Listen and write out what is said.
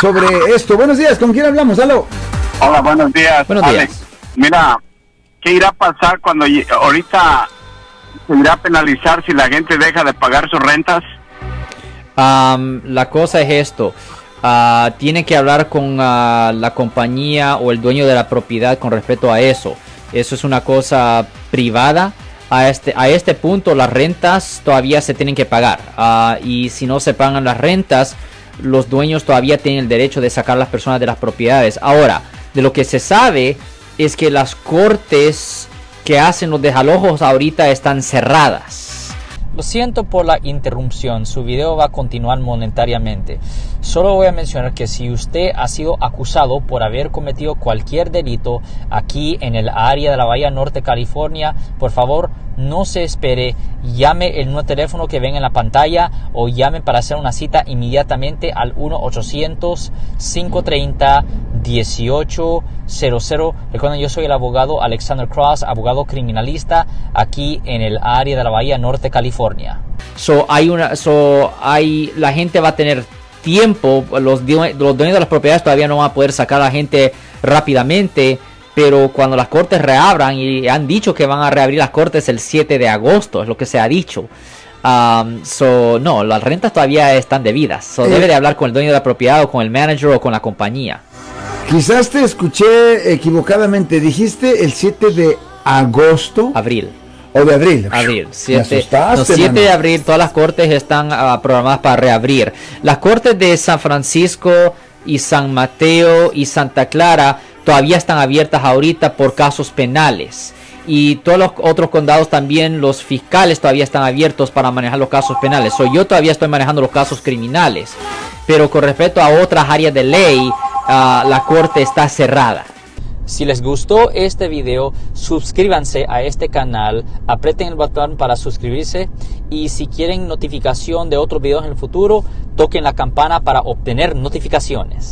sobre esto. Buenos días, ¿con quién hablamos? Aló. Hola, buenos días. Buenos Alex. días. Mira, ¿qué irá a pasar cuando ahorita se irá a penalizar si la gente deja de pagar sus rentas? Am, la cosa es esto. ah, tiene que hablar con ah, la compañía o el dueño de la propiedad con respecto a eso. Eso es una cosa privada. A este, a este punto las rentas todavía se tienen que pagar. Ah, y si no se pagan las rentas, los dueños todavía tienen el derecho de sacar a las personas de las propiedades. Ahora, de lo que se sabe es que las cortes que hacen los desalojos ahorita están cerradas. Lo siento por la interrupción, su video va a continuar monetariamente. Solo voy a mencionar que si usted ha sido acusado por haber cometido cualquier delito aquí en el área de la Bahía Norte, California, por favor no se espere, llame el nuevo teléfono que ven en la pantalla o llame para hacer una cita inmediatamente al 1-800-530-1800. Recuerden, yo soy el abogado Alexander Cross, abogado criminalista aquí en el área de la Bahía Norte, California. So, hay una, so, hay, la gente va a tener tiempo, los, los dueños de las propiedades todavía no van a poder sacar a la gente rápidamente, pero cuando las cortes reabran, y han dicho que van a reabrir las cortes el 7 de agosto, es lo que se ha dicho. Um, so, no, las rentas todavía están debidas. So, Eh. debe de hablar con el dueño de la propiedad o con el manager o con la compañía. Quizás te escuché equivocadamente. Dijiste el 7 de agosto Abril. o de abril. Abril, Me 7, asustaste, no, 7 mano. de abril, todas las cortes están ah, programadas para reabrir. Las cortes de San Francisco y San Mateo y Santa Clara todavía están abiertas ahorita por casos penales. Y todos los otros condados también, los fiscales todavía están abiertos para manejar los casos penales. So, yo todavía estoy manejando los casos criminales. Pero con respecto a otras áreas de ley, ah, la corte está cerrada. Si les gustó este video, suscríbanse a este canal, aprieten el botón para suscribirse y si quieren notificación de otros videos en el futuro, toquen la campana para obtener notificaciones.